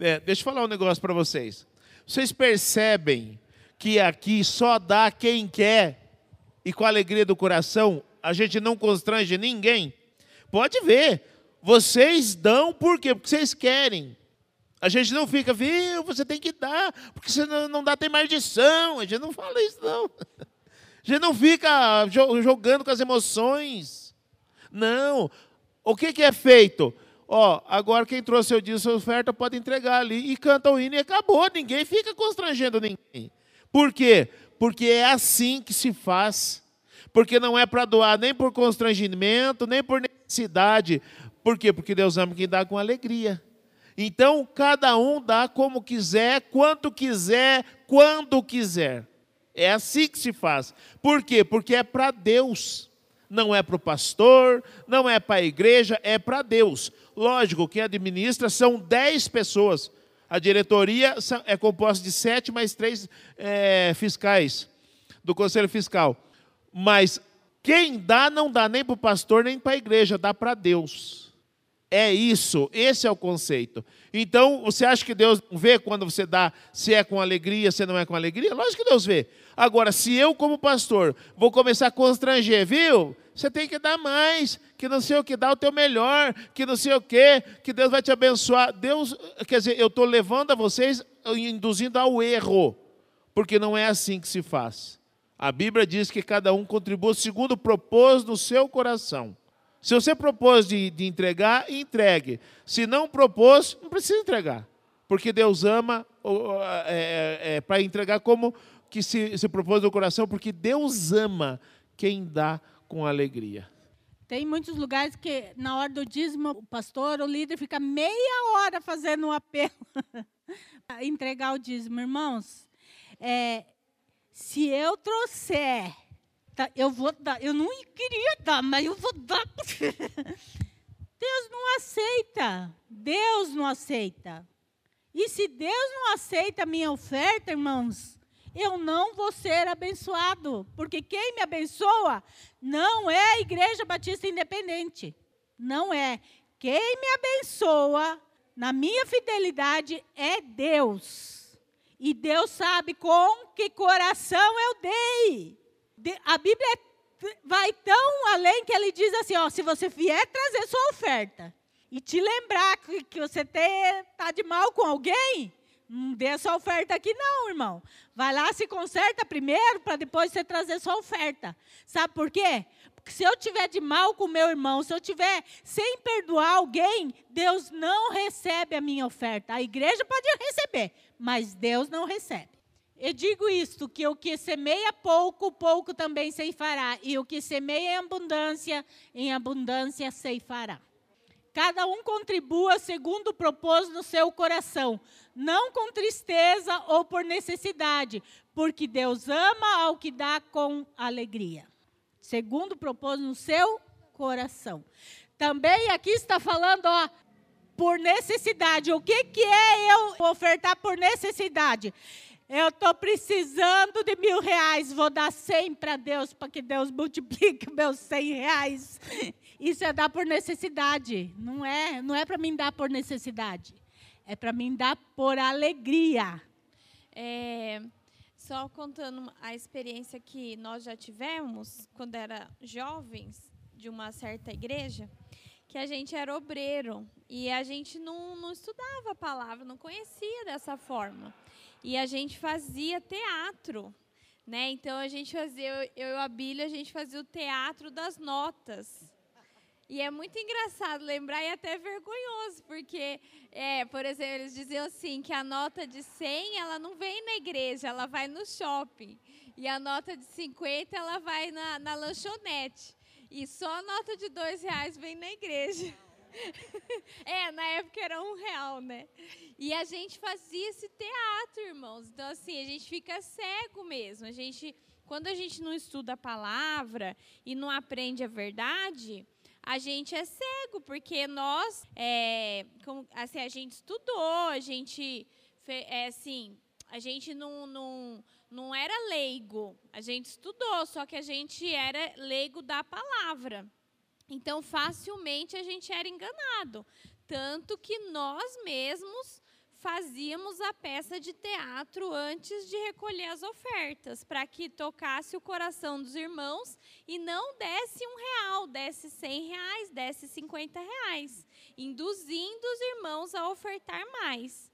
É, deixa eu falar um negócio para vocês. Vocês percebem que aqui só dá quem quer e com a alegria do coração, a gente não constrange ninguém? Pode ver. Vocês dão por quê? Porque vocês querem. A gente não fica, viu, você tem que dar, porque se não, dá, tem maldição. A gente não fala isso, não. *laughs* A gente não fica jogando com as emoções. Não. O que, que é feito? Ó, agora quem trouxe o dia sua oferta pode entregar ali e canta o hino e acabou. Ninguém fica constrangendo ninguém. Por quê? Porque é assim que se faz. Porque não é para doar nem por constrangimento, nem por necessidade. Por quê? Porque Deus ama quem dá com alegria. Então, cada um dá como quiser, quanto quiser, quando quiser. É assim que se faz. Por quê? Porque é para Deus. Não é para o pastor, não é para a igreja, é para Deus. Lógico, quem administra são 10 pessoas. A diretoria é composta de sete mais três é, fiscais do Conselho Fiscal. Mas quem dá, não dá nem para o pastor, nem para a igreja, dá para Deus. É isso, esse é o conceito. Então, você acha que Deus vê quando você dá, se é com alegria, se não é com alegria? Lógico que Deus vê. Agora, se eu, como pastor, vou começar a constranger, viu? Você tem que dar mais, que não sei o que, dá o teu melhor, que não sei o que, que Deus vai te abençoar. Deus, quer dizer, eu estou levando a vocês, induzindo ao erro, porque não é assim que se faz. A Bíblia diz que cada um contribua segundo propôs no seu coração. Se você propôs de, de entregar, entregue. Se não propôs, não precisa entregar. Porque Deus ama é, é, é, para entregar como que se, se propôs no coração, porque Deus ama quem dá com alegria.
Tem muitos lugares que, na hora do dízimo, o pastor, o líder, fica meia hora fazendo um apelo *laughs* a entregar o dízimo. Irmãos, é, se eu trouxer, tá, eu vou dar, eu não queria dar, mas eu vou dar. *laughs* Deus não aceita. Deus não aceita. E se Deus não aceita a minha oferta, irmãos, eu não vou ser abençoado, porque quem me abençoa não é a Igreja Batista Independente. Não é. Quem me abençoa na minha fidelidade é Deus. E Deus sabe com que coração eu dei. A Bíblia vai tão além que ele diz assim: ó, se você vier trazer sua oferta e te lembrar que, que você está de mal com alguém, não dê essa oferta aqui, não, irmão. Vai lá, se conserta primeiro, para depois você trazer sua oferta. Sabe por quê? Porque se eu tiver de mal com meu irmão, se eu tiver sem perdoar alguém, Deus não recebe a minha oferta. A igreja pode receber, mas Deus não recebe. Eu digo isto, que o que semeia pouco, pouco também ceifará. E o que semeia em abundância, em abundância ceifará. Cada um contribua segundo propôs no seu coração, não com tristeza ou por necessidade, porque Deus ama ao que dá com alegria. Segundo propôs no seu coração. Também aqui está falando, ó, por necessidade. O que, que é eu ofertar por necessidade? Eu estou precisando de mil reais, vou dar cem para Deus, para que Deus multiplique *laughs* meus cem reais. Isso é dar por necessidade, não é? Não é para mim dar por necessidade, é para mim dar por alegria.
É, só contando a experiência que nós já tivemos quando era jovens de uma certa igreja, que a gente era obreiro e a gente não, não estudava a palavra, não conhecia dessa forma. E a gente fazia teatro, né? Então a gente fazia, eu e a Bíblia, a gente fazia o teatro das notas.
E é muito engraçado lembrar e até vergonhoso, porque, é, por exemplo, eles diziam assim, que a nota de 100, ela não vem na igreja, ela vai no shopping. E a nota de 50, ela vai na, na lanchonete. E só a nota de dois reais vem na igreja. *laughs* é, na época era um real, né? E a gente fazia esse teatro, irmãos. Então, assim, a gente fica cego mesmo. A gente, quando a gente não estuda a palavra e não aprende a verdade, a gente é cego, porque nós, é, assim, a gente estudou, a gente, é, assim, a gente não, não, não era leigo, a gente estudou, só que a gente era leigo da palavra. Então, facilmente a gente era enganado. Tanto que nós mesmos fazíamos a peça de teatro antes de recolher as ofertas, para que tocasse o coração dos irmãos e não desse um real, desse cem reais, desse cinquenta reais, induzindo os irmãos a ofertar mais.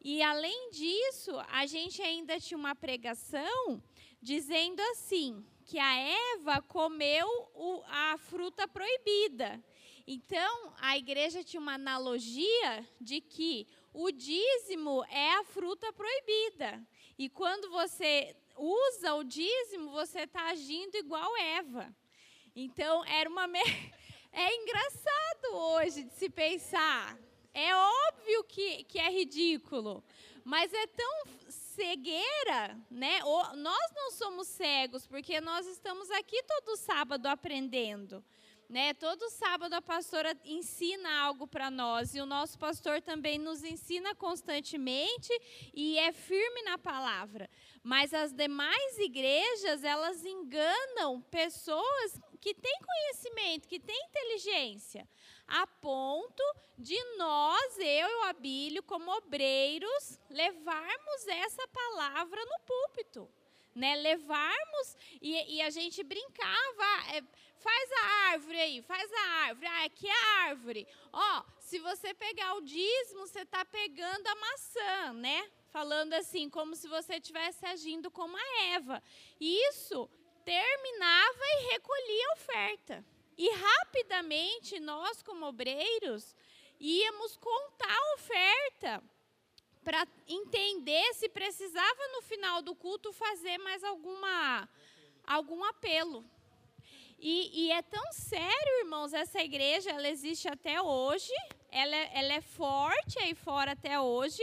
E além disso, a gente ainda tinha uma pregação dizendo assim: que a Eva comeu o, a fruta proibida. Então, a igreja tinha uma analogia de que o dízimo é a fruta proibida. E quando você usa o dízimo, você está agindo igual Eva. Então, era uma. Me... *laughs* É engraçado hoje de se pensar. É óbvio que, que é ridículo, mas é tão cegueira, né? nós não somos cegos, porque nós estamos aqui todo sábado aprendendo. Né? Todo sábado a pastora ensina algo para nós e o nosso pastor também nos ensina constantemente e é firme na palavra. Mas as demais igrejas, elas enganam pessoas que têm conhecimento, que têm inteligência, a ponto de nós, eu e o Abílio, como obreiros, levarmos essa palavra no púlpito. Né, levarmos e, e a gente brincava, é, faz a árvore aí, faz a árvore, ah, aqui é a árvore. Ó, se você pegar o dízimo, você está pegando a maçã, né? Falando assim, como se você estivesse agindo como a Eva. Isso terminava e recolhia a oferta. E rapidamente nós, como obreiros, íamos contar a oferta para entender se precisava no final do culto fazer mais alguma algum apelo. E, e, é tão sério, irmãos, essa igreja, ela existe até hoje, ela, ela é forte aí fora até hoje,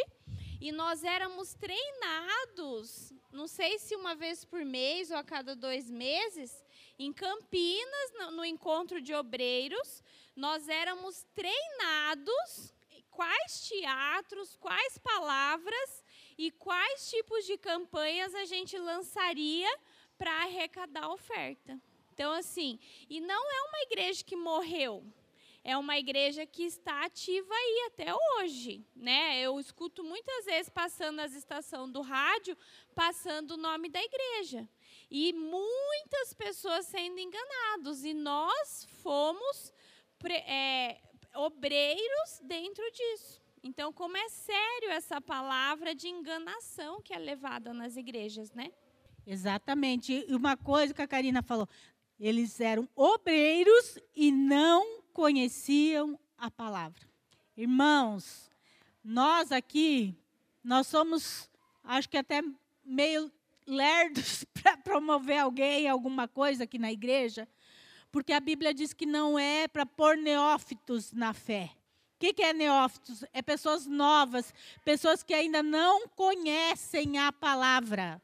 e nós éramos treinados, não sei se uma vez por mês ou a cada dois meses, em Campinas, no, no encontro de obreiros, nós éramos treinados quais teatros, quais palavras e quais tipos de campanhas a gente lançaria para arrecadar oferta. Então, assim, e não é uma igreja que morreu, é uma igreja que está ativa aí até hoje, né? Eu escuto muitas vezes passando as estações do rádio, passando o nome da igreja. E muitas pessoas sendo enganados. E nós fomos é, obreiros dentro disso. Então, como é sério essa palavra de enganação que é levada nas igrejas, né?
Exatamente. E uma coisa que a Karina falou, eles eram obreiros e não conheciam a palavra. Irmãos, nós aqui, nós somos, acho que até meio lerdos *laughs* para promover alguém, alguma coisa aqui na igreja, porque a Bíblia diz que não é para pôr neófitos na fé. O que, é neófitos? É pessoas novas, pessoas que ainda não conhecem a palavra.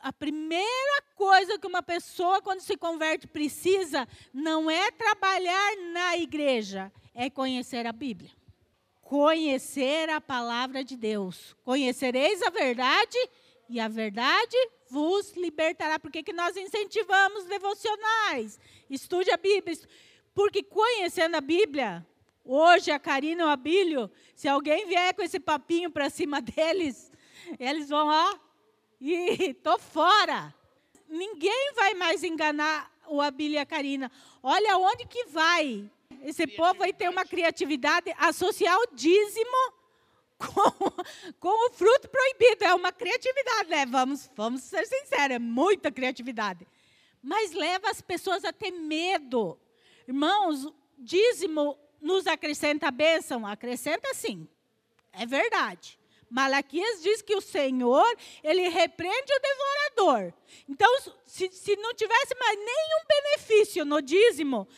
A primeira coisa que uma pessoa, quando se converte, precisa não é trabalhar na igreja, é conhecer a Bíblia. Conhecer a palavra de Deus. Conhecereis a verdade e a verdade vos libertará. Por que, nós incentivamos devocionais? Estude a Bíblia. Porque conhecendo a Bíblia, hoje a Karina e o Abílio, se alguém vier com esse papinho para cima *laughs* deles, eles vão, ó, e tô fora. Ninguém vai mais enganar o Abílio e a Karina. Olha onde que vai. Esse povo vai ter uma criatividade, associar o dízimo com, com o fruto proibido. É uma criatividade, né? Vamos, vamos ser sinceros, é muita criatividade. Mas leva as pessoas a ter medo. Irmãos, dízimo nos acrescenta a bênção? Acrescenta sim. É verdade. Malaquias diz que o Senhor, ele repreende o devorador. Então, se, se não tivesse mais nenhum benefício no dízimo,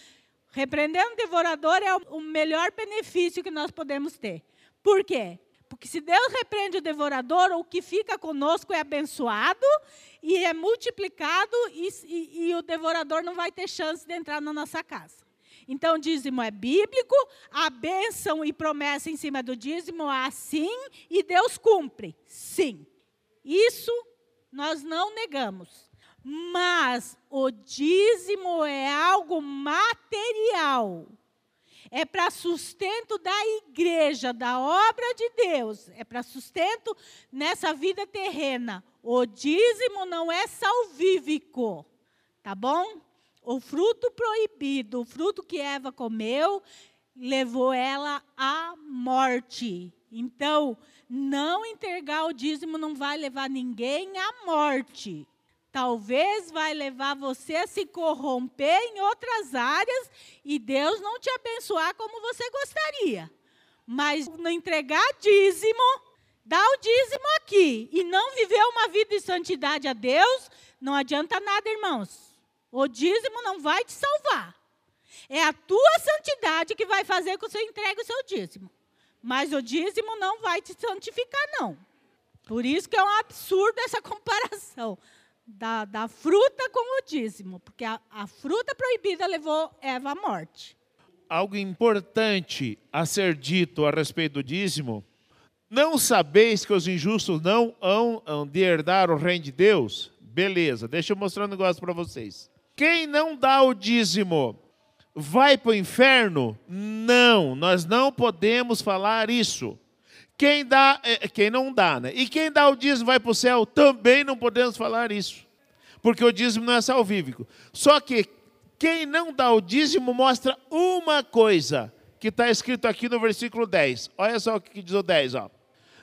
repreendendo o devorador é o melhor benefício que nós podemos ter. Por quê? Porque se Deus repreende o devorador, o que fica conosco é abençoado e é multiplicado e, e, e o devorador não vai ter chance de entrar na nossa casa. Então, dízimo é bíblico, a bênção e promessa em cima do dízimo é assim, e Deus cumpre. Sim. Isso nós não negamos. Mas o dízimo é algo material. É para sustento da igreja, da obra de Deus. É para sustento nessa vida terrena. O dízimo não é salvífico. Tá bom? O fruto proibido, o fruto que Eva comeu, levou ela à morte. Então, não entregar o dízimo não vai levar ninguém à morte. Talvez vai levar você a se corromper em outras áreas e Deus não te abençoar como você gostaria. Mas não entregar dízimo, dar o dízimo aqui e não viver uma vida de santidade a Deus, não adianta nada, irmãos. O dízimo não vai te salvar. É a tua santidade que vai fazer com que você entregue o seu dízimo. Mas o dízimo não vai te santificar, não. Por isso que é um absurdo essa *laughs* comparação da, da fruta com o dízimo. Porque a, a fruta proibida levou Eva à morte.
Algo importante a ser dito a respeito do dízimo. Não sabeis que os injustos não hão de herdar o reino de Deus? Beleza, deixa eu mostrar um negócio para vocês. Quem não dá o dízimo vai para o inferno? Não, nós não podemos falar isso. Quem dá, é, quem não dá, né? E quem dá o dízimo vai para o céu? Também não podemos falar isso. Porque o dízimo não é salvífico. Só que quem não dá o dízimo mostra uma coisa que está escrito aqui no versículo 10. Olha só o que diz o 10, ó.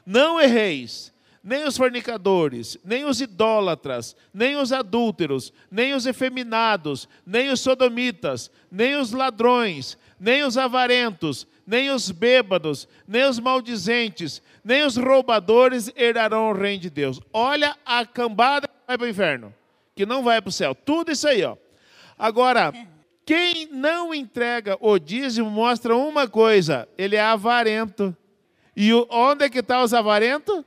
Não erreis, nem os fornicadores, nem os idólatras, nem os adúlteros, nem os efeminados, nem os sodomitas, nem os ladrões, nem os avarentos, nem os bêbados, nem os maldizentes, nem os roubadores herdarão o reino de Deus. Olha a cambada que vai para o inferno, que não vai para o céu. Tudo isso aí, ó. Agora, quem não entrega o dízimo mostra uma coisa: ele é avarento. E onde é que está os avarentos?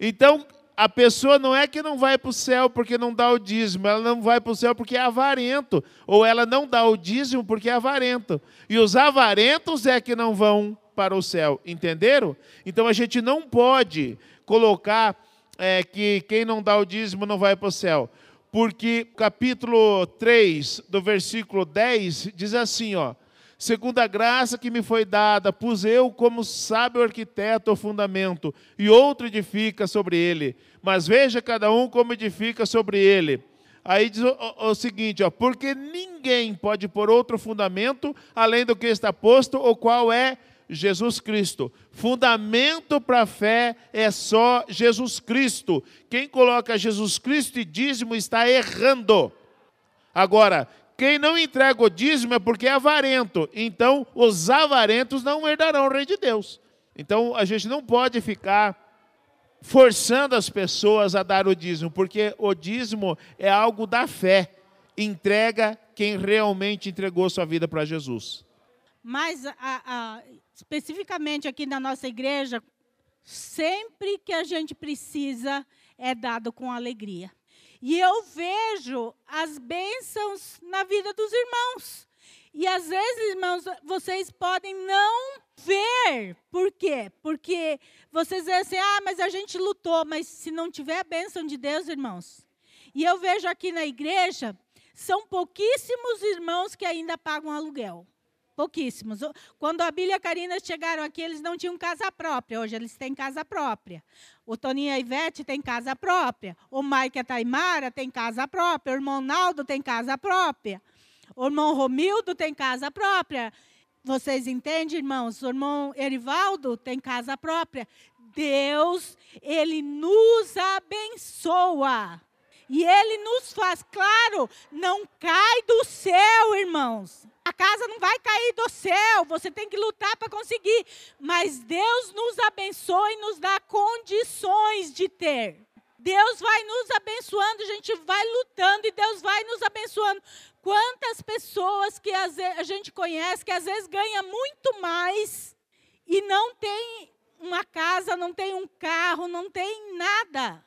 Então, a pessoa não é que não vai para o céu porque não dá o dízimo, ela não vai para o céu porque é avarento, ou ela não dá o dízimo porque é avarento. E os avarentos é que não vão para o céu, entenderam? Então a gente não pode colocar é, que quem não dá o dízimo não vai para o céu. Porque capítulo 3, do versículo 10, diz assim, ó segundo a graça que me foi dada, pus eu como sábio arquiteto o fundamento, e outro edifica sobre ele. Mas veja cada um como edifica sobre ele. Aí diz o, o, o seguinte, ó, porque ninguém pode pôr outro fundamento além do que está posto, o qual é Jesus Cristo. Fundamento para a fé é só Jesus Cristo. Quem coloca Jesus Cristo e dízimo está errando. Agora, quem não entrega o dízimo é porque é avarento. Então, os avarentos não herdarão o reino de Deus. Então, a gente não pode ficar forçando as pessoas a dar o dízimo, porque o dízimo é algo da fé. Entrega quem realmente entregou sua vida para Jesus.
Mas, a, a, especificamente aqui na nossa igreja, sempre que a gente precisa, é dado com alegria. E eu vejo as bênçãos na vida dos irmãos. E às vezes, irmãos, vocês podem não ver. Por quê? Porque vocês dizem assim: ah, mas a gente lutou. Mas se não tiver a bênção de Deus, irmãos. E eu vejo aqui na igreja, são pouquíssimos irmãos que ainda pagam aluguel. Pouquíssimos. Quando a Bíblia e a Karina chegaram aqui, eles não tinham casa própria. Hoje eles têm casa própria. O Toninho e a Ivete têm casa própria. O Mike e a Taimara têm casa própria. O irmão Naldo tem casa própria. O irmão Romildo tem casa própria. Vocês entendem, irmãos? O irmão Erivaldo tem casa própria. Deus, Ele nos abençoa. E Ele nos faz, claro, não cai do céu, irmãos. A casa não vai cair do céu, você tem que lutar para conseguir. Mas Deus nos abençoa e nos dá condições de ter. Deus vai nos abençoando, a gente vai lutando e Deus vai nos abençoando. Quantas pessoas que a gente conhece que às vezes ganha muito mais e não tem uma casa, não tem um carro, não tem nada.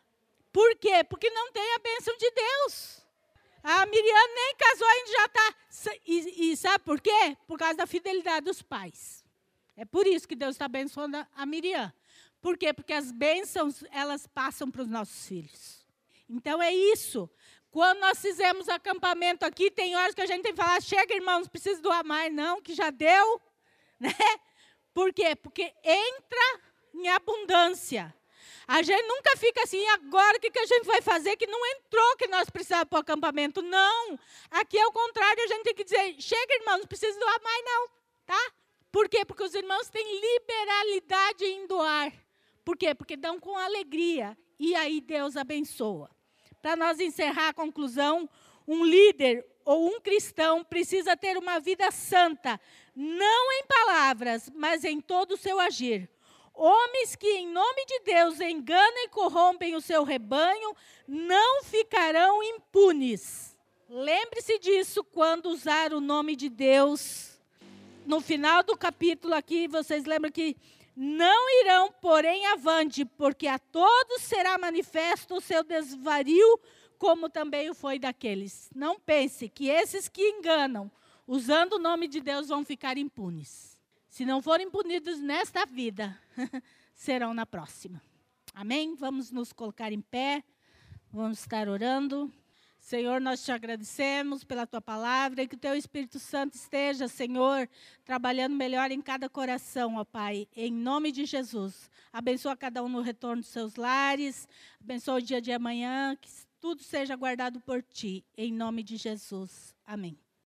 Por quê? Porque não tem a bênção de Deus. A Miriam nem casou ainda já está. E, e, sabe por quê? Por causa da fidelidade dos pais. É por isso que Deus está abençoando a Miriam. Por quê? Porque as bênçãos, elas passam para os nossos filhos. Então é isso. Quando nós fizemos acampamento aqui, tem horas que a gente tem que falar, chega, irmãos, precisa doar mais, não, que já deu. *laughs* Né? Por quê? Porque entra em abundância. A gente nunca fica assim, agora o que, que a gente vai fazer que não entrou que nós precisávamos para o acampamento? Não. Aqui é o contrário, a gente tem que dizer, chega, irmãos, não precisa doar mais, não. Tá? Por quê? Porque os irmãos têm liberalidade em doar. Por quê? Porque dão com alegria. E aí Deus abençoa. Para nós encerrar a conclusão, um líder ou um cristão precisa ter uma vida santa, não em palavras, mas em todo o seu agir. Homens que, em nome de Deus, enganam e corrompem o seu rebanho, não ficarão impunes. Lembre-se disso quando usar o nome de Deus. No final do capítulo aqui, vocês lembram que não irão, porém, avante, porque a todos será manifesto o seu desvario, como também o foi daqueles. Não pense que esses que enganam, usando o nome de Deus, vão ficar impunes. Se não forem punidos nesta vida, *laughs* serão na próxima. Amém? Vamos nos colocar em pé, vamos estar orando. Senhor, nós te agradecemos pela tua palavra e que o teu Espírito Santo esteja, Senhor, trabalhando melhor em cada coração, ó Pai, em nome de Jesus. Abençoa cada um no retorno dos seus lares, abençoa o dia de amanhã, que tudo seja guardado por ti, em nome de Jesus. Amém.